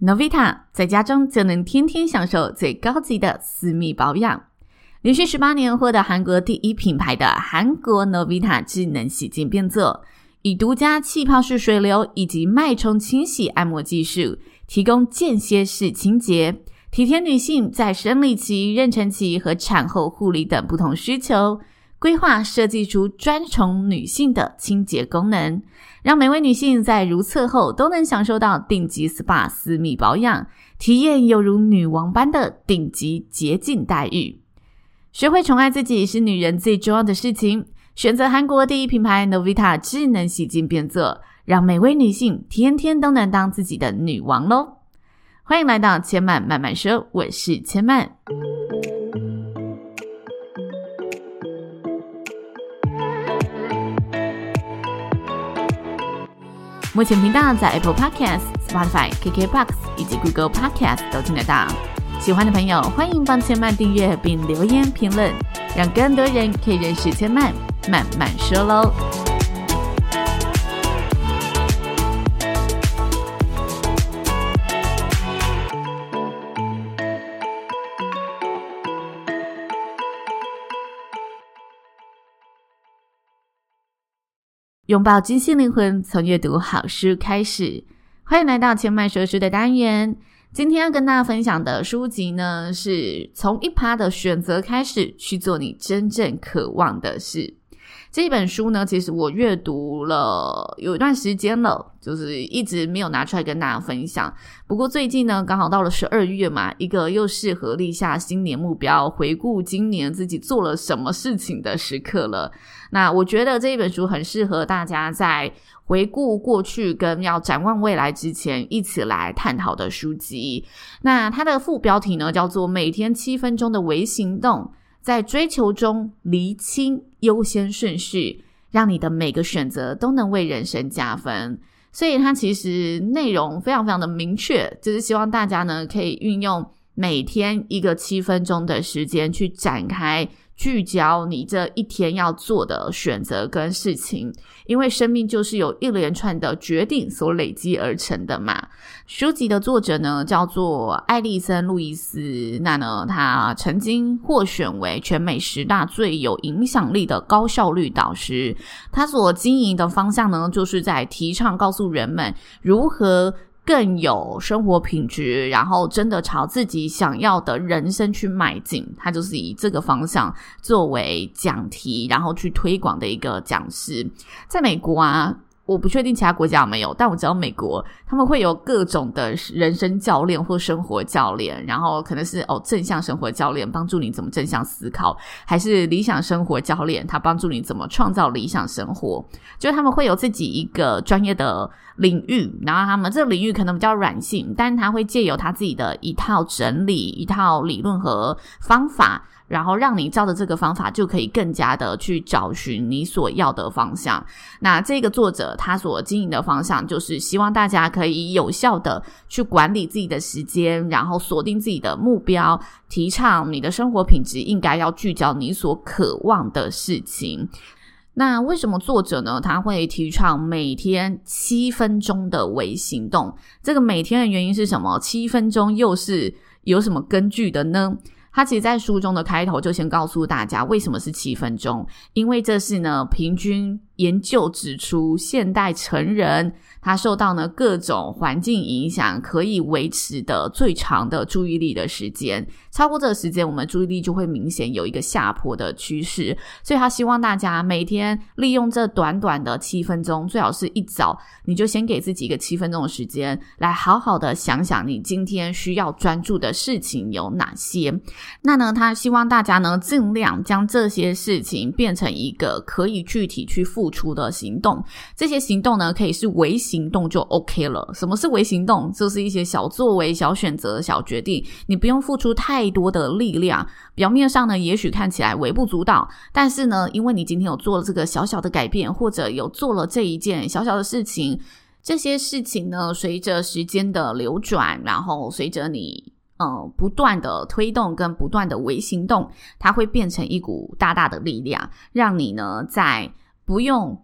Novita 在家中就能天天享受最高级的私密保养。连续十八年获得韩国第一品牌的韩国 Novita 智能洗净变色，以独家气泡式水流以及脉冲清洗按摩技术，提供间歇式清洁，体贴女性在生理期、妊娠期和产后护理等不同需求。规划设计出专宠女性的清洁功能，让每位女性在如厕后都能享受到顶级 SPA 私密保养，体验犹如女王般的顶级洁净待遇。学会宠爱自己是女人最重要的事情。选择韩国第一品牌 Novita 智能洗净变作，让每位女性天天都能当自己的女王喽！欢迎来到千曼慢慢说，我是千曼。目前频道在 Apple Podcast、Spotify、KKBox 以及 Google Podcast 都听得到。喜欢的朋友，欢迎帮千曼订阅并留言评论，让更多人可以认识千曼慢慢说喽。拥抱金星灵魂，从阅读好书开始。欢迎来到千麦说书的单元。今天要跟大家分享的书籍呢，是从一趴的选择开始，去做你真正渴望的事。这本书呢，其实我阅读了有一段时间了，就是一直没有拿出来跟大家分享。不过最近呢，刚好到了十二月嘛，一个又适合立下新年目标、回顾今年自己做了什么事情的时刻了。那我觉得这一本书很适合大家在回顾过去跟要展望未来之前一起来探讨的书籍。那它的副标题呢，叫做《每天七分钟的微行动》。在追求中厘清优先顺序，让你的每个选择都能为人生加分。所以它其实内容非常非常的明确，就是希望大家呢可以运用每天一个七分钟的时间去展开。聚焦你这一天要做的选择跟事情，因为生命就是由一连串的决定所累积而成的嘛。书籍的作者呢叫做艾莉森·路易斯，那呢他曾经获选为全美十大最有影响力的高效率导师。他所经营的方向呢，就是在提倡告诉人们如何。更有生活品质，然后真的朝自己想要的人生去迈进。他就是以这个方向作为讲题，然后去推广的一个讲师。在美国啊。我不确定其他国家有没有，但我知道美国他们会有各种的人生教练或生活教练，然后可能是哦正向生活教练帮助你怎么正向思考，还是理想生活教练他帮助你怎么创造理想生活，就他们会有自己一个专业的领域，然后他们这个领域可能比较软性，但他会借由他自己的一套整理、一套理论和方法。然后让你照着这个方法，就可以更加的去找寻你所要的方向。那这个作者他所经营的方向，就是希望大家可以有效的去管理自己的时间，然后锁定自己的目标，提倡你的生活品质应该要聚焦你所渴望的事情。那为什么作者呢？他会提倡每天七分钟的微行动？这个每天的原因是什么？七分钟又是有什么根据的呢？他其实，在书中的开头就先告诉大家，为什么是七分钟？因为这是呢，平均研究指出，现代成人。他受到呢各种环境影响，可以维持的最长的注意力的时间，超过这个时间，我们注意力就会明显有一个下坡的趋势。所以他希望大家每天利用这短短的七分钟，最好是一早你就先给自己一个七分钟的时间，来好好的想想你今天需要专注的事情有哪些。那呢，他希望大家呢尽量将这些事情变成一个可以具体去付出的行动。这些行动呢，可以是微行动就 OK 了。什么是微行动？就是一些小作为、小选择、小决定，你不用付出太多的力量。表面上呢，也许看起来微不足道，但是呢，因为你今天有做了这个小小的改变，或者有做了这一件小小的事情，这些事情呢，随着时间的流转，然后随着你呃不断的推动跟不断的微行动，它会变成一股大大的力量，让你呢在不用。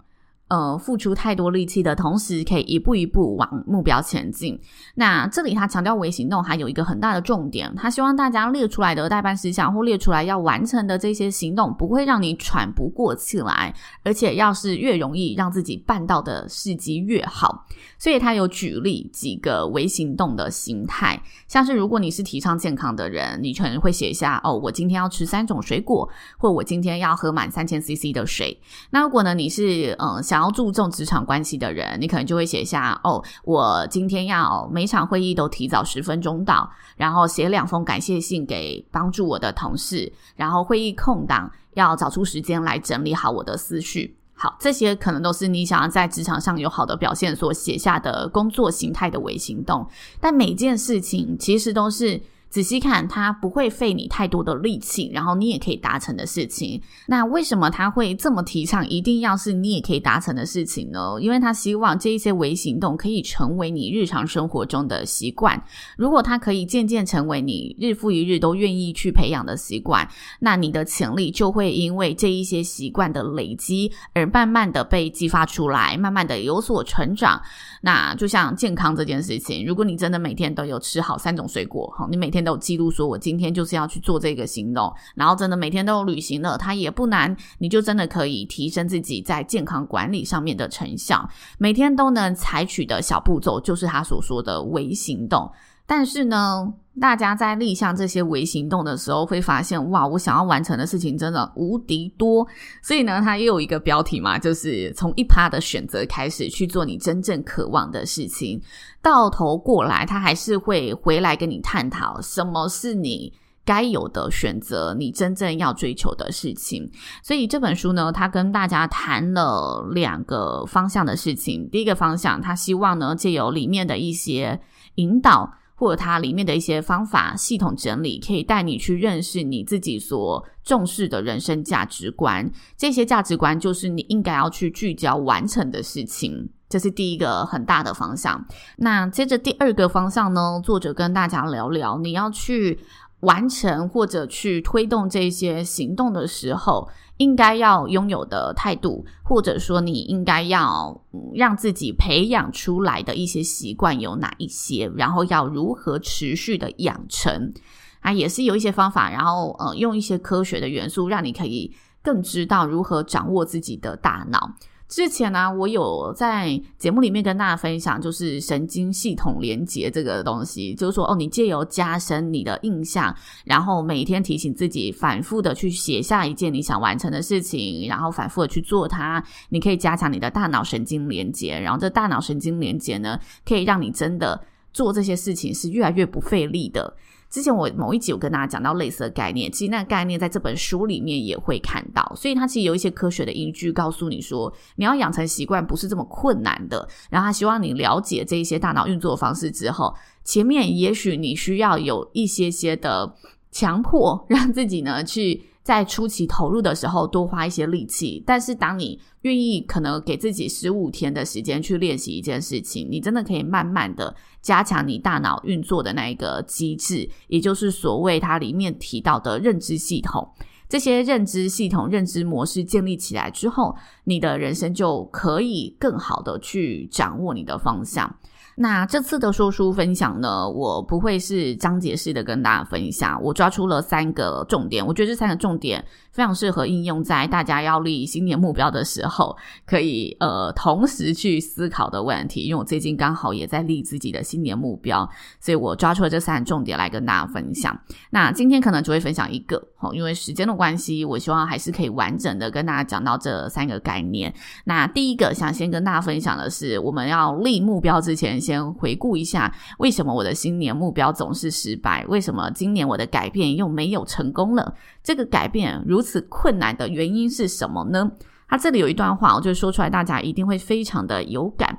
呃付出太多力气的同时，可以一步一步往目标前进。那这里他强调微行动还有一个很大的重点，他希望大家列出来的待办事项或列出来要完成的这些行动，不会让你喘不过气来，而且要是越容易让自己办到的事迹越好。所以他有举例几个微行动的形态，像是如果你是提倡健康的人，你可能会写下哦，我今天要吃三种水果，或我今天要喝满三千 CC 的水。那如果呢，你是嗯想注重职场关系的人，你可能就会写下哦，我今天要每场会议都提早十分钟到，然后写两封感谢信给帮助我的同事，然后会议空档要找出时间来整理好我的思绪。好，这些可能都是你想要在职场上有好的表现所写下的工作形态的微行动，但每件事情其实都是。仔细看，它不会费你太多的力气，然后你也可以达成的事情。那为什么他会这么提倡一定要是你也可以达成的事情呢？因为他希望这一些微行动可以成为你日常生活中的习惯。如果它可以渐渐成为你日复一日都愿意去培养的习惯，那你的潜力就会因为这一些习惯的累积而慢慢的被激发出来，慢慢的有所成长。那就像健康这件事情，如果你真的每天都有吃好三种水果，好，你每天。都记录说，我今天就是要去做这个行动，然后真的每天都有履行了，它也不难，你就真的可以提升自己在健康管理上面的成效。每天都能采取的小步骤，就是他所说的微行动。但是呢，大家在立项这些微行动的时候，会发现哇，我想要完成的事情真的无敌多。所以呢，它也有一个标题嘛，就是从一趴的选择开始去做你真正渴望的事情。到头过来，他还是会回来跟你探讨什么是你该有的选择，你真正要追求的事情。所以这本书呢，他跟大家谈了两个方向的事情。第一个方向，他希望呢，借由里面的一些引导。或者它里面的一些方法系统整理，可以带你去认识你自己所重视的人生价值观。这些价值观就是你应该要去聚焦完成的事情，这是第一个很大的方向。那接着第二个方向呢，作者跟大家聊聊，你要去完成或者去推动这些行动的时候，应该要拥有的态度，或者说你应该要让自己培养出来的一些习惯有哪一些，然后要如何持续的养成啊，也是有一些方法，然后呃，用一些科学的元素，让你可以更知道如何掌握自己的大脑。之前呢、我有在节目里面跟大家分享，就是神经系统连接这个东西，就是说哦，你借由加深你的印象，然后每天提醒自己，反复的去写下一件你想完成的事情，然后反复的去做它，你可以加强你的大脑神经连接，然后这大脑神经连接呢，可以让你真的做这些事情是越来越不费力的。之前我某一集有跟大家讲到类似的概念，其实那个概念在这本书里面也会看到，所以它其实有一些科学的依据告诉你说，你要养成习惯不是这么困难的。然后他希望你了解这一些大脑运作方式之后，前面也许你需要有一些些的强迫，让自己呢去。在初期投入的时候，多花一些力气。但是，当你愿意可能给自己十五天的时间去练习一件事情，你真的可以慢慢的加强你大脑运作的那一个机制，也就是所谓它里面提到的认知系统。这些认知系统、认知模式建立起来之后，你的人生就可以更好的去掌握你的方向。那这次的说书分享呢，我不会是章节式的跟大家分享，我抓出了三个重点，我觉得这三个重点非常适合应用在大家要立新年目标的时候，可以呃同时去思考的问题。因为我最近刚好也在立自己的新年目标，所以我抓出了这三个重点来跟大家分享。那今天可能只会分享一个，哦因为时间的关系，我希望还是可以完整的跟大家讲到这三个概念。那第一个想先跟大家分享的是，我们要立目标之前。先回顾一下，为什么我的新年目标总是失败？为什么今年我的改变又没有成功了？这个改变如此困难的原因是什么呢？他这里有一段话，我就说出来，大家一定会非常的有感。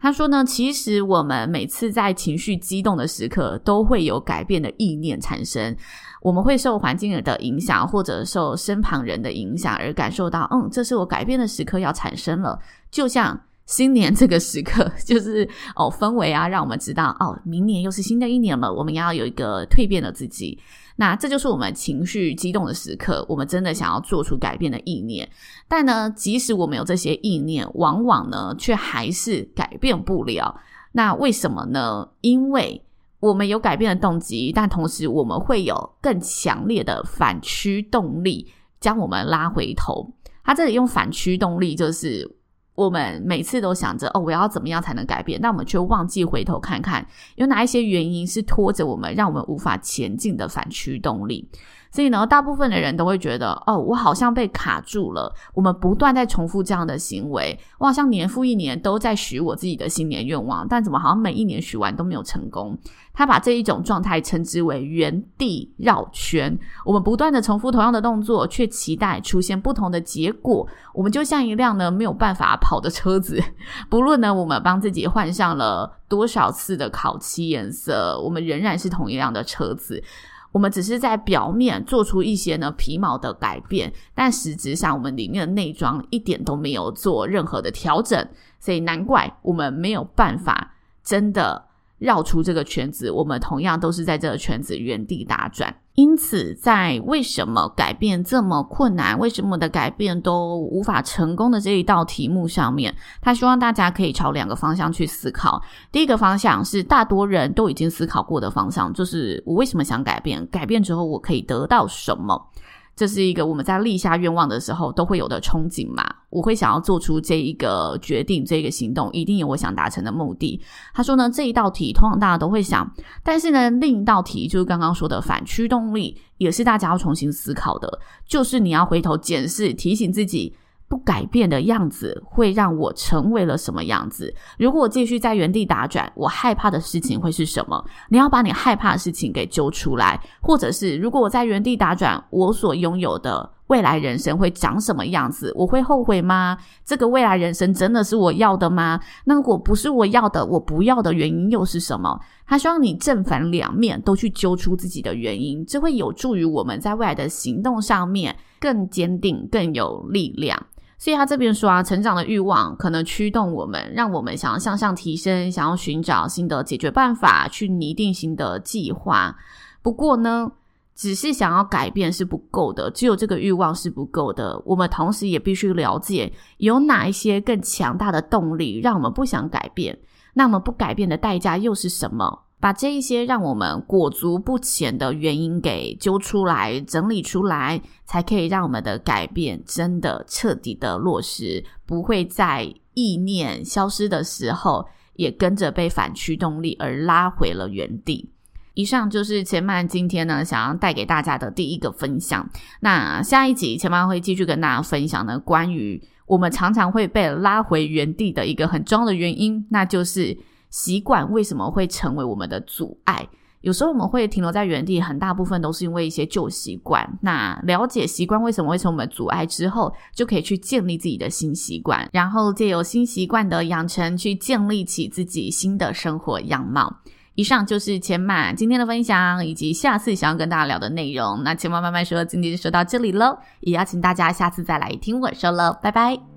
他说呢，其实我们每次在情绪激动的时刻，都会有改变的意念产生。我们会受环境的影响，或者受身旁人的影响，而感受到，嗯，这是我改变的时刻要产生了。就像新年这个时刻，就是哦氛围啊，让我们知道哦，明年又是新的一年了，我们要有一个蜕变的自己。那这就是我们情绪激动的时刻，我们真的想要做出改变的意念。但呢，即使我们有这些意念，往往呢，却还是改变不了。那为什么呢？因为我们有改变的动机，但同时我们会有更强烈的反驱动力，将我们拉回头。他这里用反驱动力，就是。我们每次都想着哦，我要怎么样才能改变？但我们却忘记回头看看，有哪一些原因是拖着我们，让我们无法前进的反驱动力。所以呢，大部分的人都会觉得，哦，我好像被卡住了。我们不断在重复这样的行为，我好像年复一年都在许我自己的新年愿望，但怎么好像每一年许完都没有成功？他把这一种状态称之为原地绕圈。我们不断的重复同样的动作，却期待出现不同的结果。我们就像一辆呢没有办法跑的车子，不论呢我们帮自己换上了多少次的烤漆颜色，我们仍然是同一辆的车子。我们只是在表面做出一些呢皮毛的改变，但实质上我们里面的内装一点都没有做任何的调整，所以难怪我们没有办法真的。绕出这个圈子，我们同样都是在这个圈子原地打转。因此，在为什么改变这么困难，为什么的改变都无法成功的这一道题目上面，他希望大家可以朝两个方向去思考。第一个方向是大多人都已经思考过的方向，就是我为什么想改变？改变之后我可以得到什么？这是一个我们在立下愿望的时候都会有的憧憬嘛。我会想要做出这一个决定，这个行动一定有我想达成的目的。他说呢，这一道题通常大家都会想，但是呢，另一道题就是刚刚说的反驱动力，也是大家要重新思考的，就是你要回头检视，提醒自己。不改变的样子会让我成为了什么样子？如果我继续在原地打转，我害怕的事情会是什么？你要把你害怕的事情给揪出来，或者是如果我在原地打转，我所拥有的未来人生会长什么样子？我会后悔吗？这个未来人生真的是我要的吗？那如果不是我要的，我不要的原因又是什么？他希望你正反两面都去揪出自己的原因，这会有助于我们在未来的行动上面更坚定、更有力量。所以他这边说啊，成长的欲望可能驱动我们，让我们想要向上提升，想要寻找新的解决办法，去拟定新的计划。不过呢，只是想要改变是不够的，只有这个欲望是不够的。我们同时也必须了解，有哪一些更强大的动力，让我们不想改变。那么不改变的代价又是什么？把这一些让我们裹足不前的原因给揪出来、整理出来，才可以让我们的改变真的彻底的落实，不会在意念消失的时候，也跟着被反驱动力而拉回了原地。以上就是前曼今天呢想要带给大家的第一个分享。那下一集前曼会继续跟大家分享呢，关于我们常常会被拉回原地的一个很重要的原因，那就是。习惯为什么会成为我们的阻碍？有时候我们会停留在原地，很大部分都是因为一些旧习惯。那了解习惯为什么会成为我们阻碍之后，就可以去建立自己的新习惯，然后借由新习惯的养成，去建立起自己新的生活样貌。以上就是千满今天的分享，以及下次想要跟大家聊的内容。那千曼慢慢说，今天就说到这里喽，也邀请大家下次再来听我说喽，拜拜。